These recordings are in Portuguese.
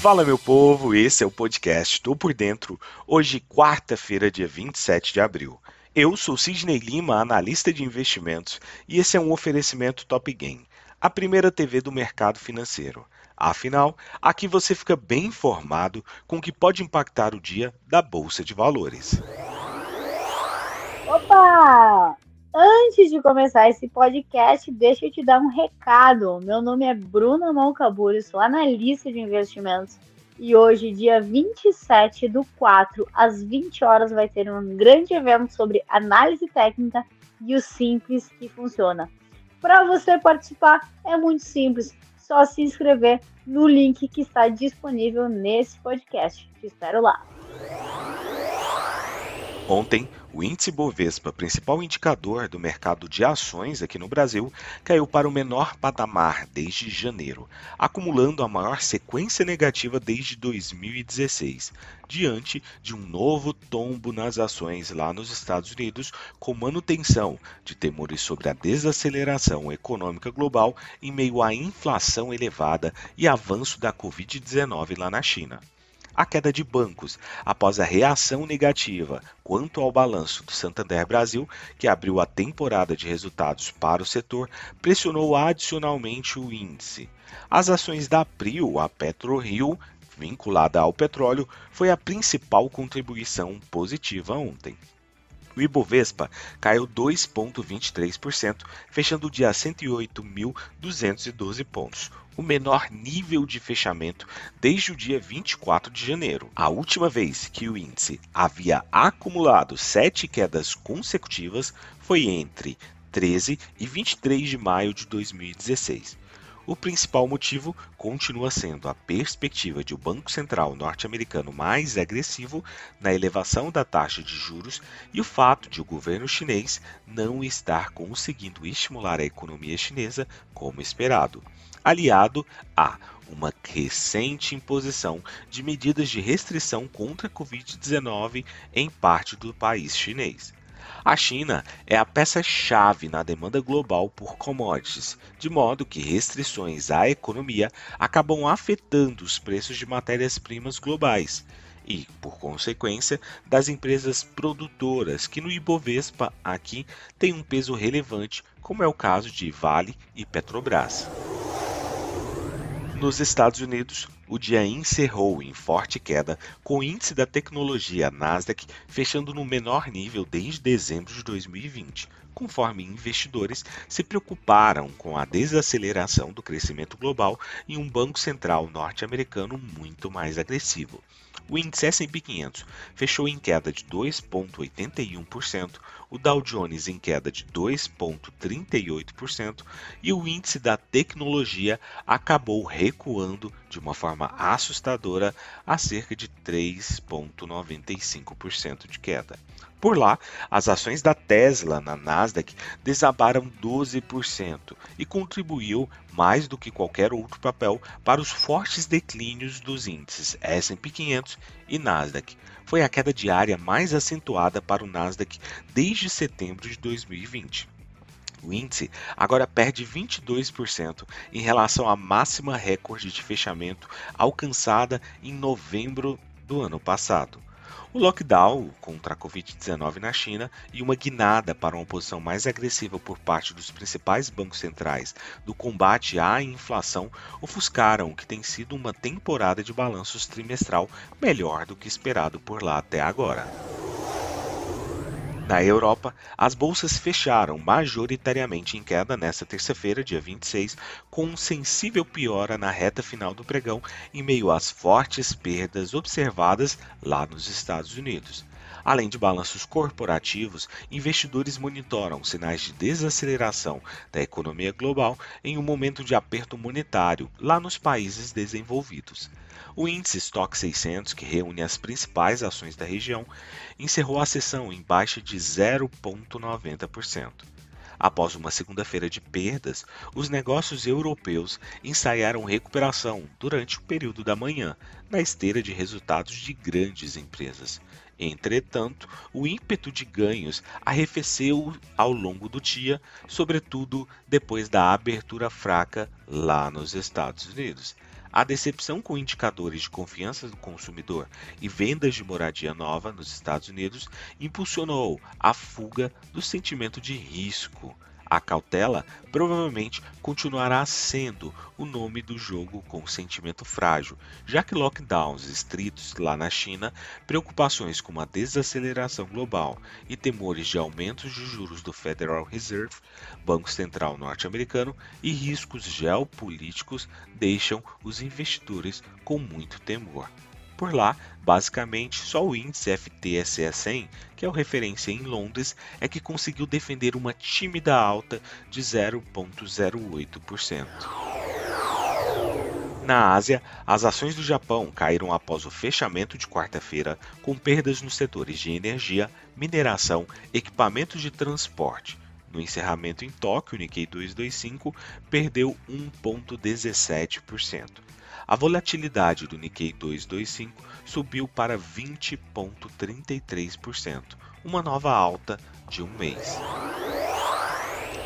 Fala meu povo, esse é o podcast Tô por Dentro, hoje quarta-feira, dia 27 de abril. Eu sou Sidney Lima, analista de investimentos, e esse é um oferecimento Top Game, a primeira TV do mercado financeiro. Afinal, aqui você fica bem informado com o que pode impactar o dia da Bolsa de Valores. Opa! Antes de começar esse podcast, deixa eu te dar um recado. Meu nome é Bruna Malcaburi, sou analista de investimentos. E hoje, dia 27 do 4, às 20 horas, vai ter um grande evento sobre análise técnica e o simples que funciona. Para você participar, é muito simples, só se inscrever no link que está disponível nesse podcast. Te espero lá. Ontem, o índice Bovespa, principal indicador do mercado de ações aqui no Brasil, caiu para o menor patamar desde janeiro, acumulando a maior sequência negativa desde 2016, diante de um novo tombo nas ações lá nos Estados Unidos, com manutenção de temores sobre a desaceleração econômica global em meio à inflação elevada e avanço da Covid-19 lá na China a queda de bancos após a reação negativa quanto ao balanço do Santander Brasil, que abriu a temporada de resultados para o setor, pressionou adicionalmente o índice. As ações da Prio, a PetroRio, vinculada ao petróleo, foi a principal contribuição positiva ontem. O Ibovespa caiu 2,23%, fechando o dia a 108.212 pontos, o menor nível de fechamento desde o dia 24 de janeiro. A última vez que o índice havia acumulado sete quedas consecutivas foi entre 13 e 23 de maio de 2016. O principal motivo continua sendo a perspectiva de o Banco Central norte-americano mais agressivo na elevação da taxa de juros e o fato de o governo chinês não estar conseguindo estimular a economia chinesa como esperado, aliado a uma recente imposição de medidas de restrição contra a Covid-19 em parte do país chinês. A China é a peça-chave na demanda global por commodities, de modo que restrições à economia acabam afetando os preços de matérias-primas globais e, por consequência, das empresas produtoras, que no Ibovespa aqui tem um peso relevante, como é o caso de Vale e Petrobras. Nos Estados Unidos, o dia encerrou em forte queda, com o índice da tecnologia Nasdaq fechando no menor nível desde dezembro de 2020, conforme investidores se preocuparam com a desaceleração do crescimento global e um banco central norte-americano muito mais agressivo. O índice S&P 500 fechou em queda de 2,81%, o Dow Jones em queda de 2,38% e o índice da tecnologia acabou recuando de uma forma assustadora a cerca de 3,95% de queda. Por lá, as ações da Tesla na Nasdaq desabaram 12% e contribuiu mais do que qualquer outro papel para os fortes declínios dos índices S&P 500 e Nasdaq. Foi a queda diária mais acentuada para o Nasdaq desde setembro de 2020. O índice agora perde 22% em relação à máxima recorde de fechamento alcançada em novembro do ano passado. O lockdown contra a Covid-19 na China e uma guinada para uma posição mais agressiva por parte dos principais bancos centrais do combate à inflação ofuscaram o que tem sido uma temporada de balanços trimestral melhor do que esperado por lá até agora. Na Europa, as bolsas fecharam majoritariamente em queda nesta terça-feira, dia 26, com um sensível piora na reta final do pregão em meio às fortes perdas observadas lá nos Estados Unidos. Além de balanços corporativos, investidores monitoram sinais de desaceleração da economia global em um momento de aperto monetário lá nos países desenvolvidos. O índice Stock 600, que reúne as principais ações da região, encerrou a sessão em baixa de 0,90%. Após uma segunda-feira de perdas, os negócios europeus ensaiaram recuperação durante o período da manhã, na esteira de resultados de grandes empresas. Entretanto, o ímpeto de ganhos arrefeceu ao longo do dia, sobretudo depois da abertura fraca lá nos Estados Unidos. A decepção com indicadores de confiança do consumidor e vendas de moradia nova nos Estados Unidos impulsionou a fuga do sentimento de risco a cautela provavelmente continuará sendo o nome do jogo com sentimento frágil, já que lockdowns estritos lá na China, preocupações com uma desaceleração global e temores de aumentos de juros do Federal Reserve, Banco Central norte-americano, e riscos geopolíticos deixam os investidores com muito temor. Por lá, basicamente, só o índice FTSE 100, que é o referência em Londres, é que conseguiu defender uma tímida alta de 0,08%. Na Ásia, as ações do Japão caíram após o fechamento de quarta-feira, com perdas nos setores de energia, mineração, equipamentos de transporte. No encerramento em Tóquio, o Nikkei 225 perdeu 1,17%. A volatilidade do Nikkei 225 subiu para 20,33%, uma nova alta de um mês.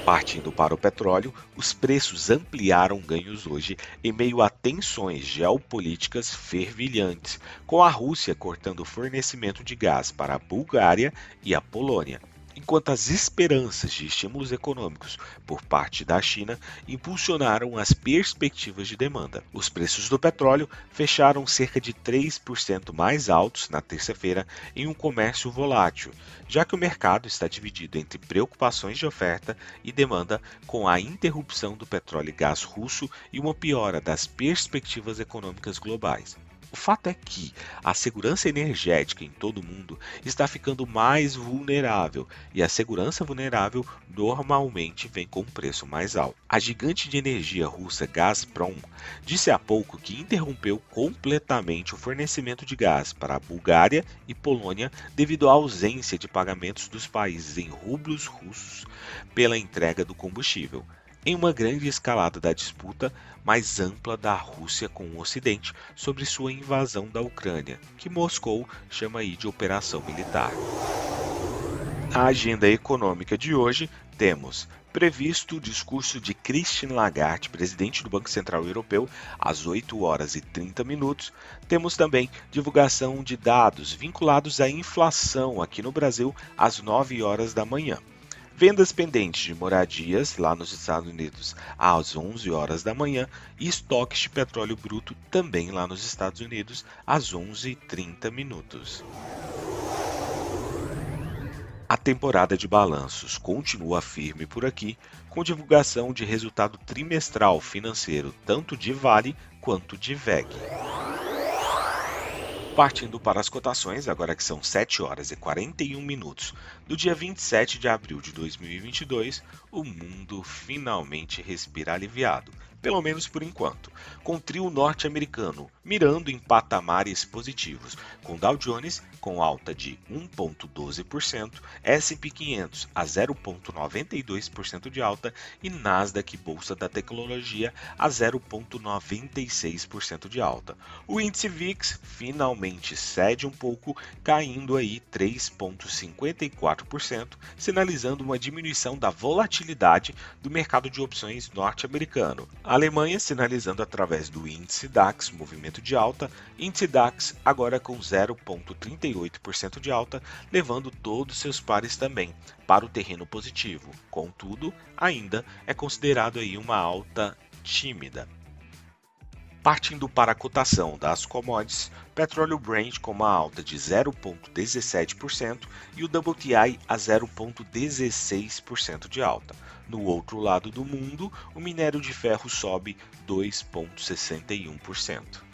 Partindo para o petróleo, os preços ampliaram ganhos hoje em meio a tensões geopolíticas fervilhantes, com a Rússia cortando o fornecimento de gás para a Bulgária e a Polônia enquanto as esperanças de estímulos econômicos por parte da China impulsionaram as perspectivas de demanda. Os preços do petróleo fecharam cerca de 3% mais altos na terça-feira em um comércio volátil, já que o mercado está dividido entre preocupações de oferta e demanda com a interrupção do petróleo e gás russo e uma piora das perspectivas econômicas globais. O fato é que a segurança energética em todo o mundo está ficando mais vulnerável e a segurança vulnerável normalmente vem com um preço mais alto. A gigante de energia russa Gazprom disse há pouco que interrompeu completamente o fornecimento de gás para a Bulgária e Polônia devido à ausência de pagamentos dos países em rublos russos pela entrega do combustível em uma grande escalada da disputa mais ampla da Rússia com o Ocidente sobre sua invasão da Ucrânia, que Moscou chama aí de operação militar. Na agenda econômica de hoje, temos previsto o discurso de Christine Lagarde, presidente do Banco Central Europeu, às 8 horas e 30 minutos. Temos também divulgação de dados vinculados à inflação aqui no Brasil às 9 horas da manhã. Vendas pendentes de moradias lá nos Estados Unidos às 11 horas da manhã e estoques de petróleo bruto também lá nos Estados Unidos às 11h30 minutos. A temporada de balanços continua firme por aqui, com divulgação de resultado trimestral financeiro tanto de Vale quanto de VEG. Partindo para as cotações, agora que são 7 horas e 41 minutos do dia 27 de abril de 2022, o mundo finalmente respira aliviado, pelo menos por enquanto, com o trio norte-americano mirando em patamares positivos, com Dow Jones com alta de 1,12%, S&P 500 a 0,92% de alta e Nasdaq Bolsa da Tecnologia a 0,96% de alta. O índice VIX finalmente cede um pouco, caindo aí 3,54%, sinalizando uma diminuição da volatilidade do mercado de opções norte-americano. Alemanha sinalizando através do índice DAX movimento de alta, índice DAX agora com 0,38% de alta, levando todos seus pares também para o terreno positivo. Contudo, ainda é considerado aí uma alta tímida. Partindo para a cotação das commodities, petróleo Brent com uma alta de 0,17% e o WTI a 0,16% de alta. No outro lado do mundo, o minério de ferro sobe 2,61%.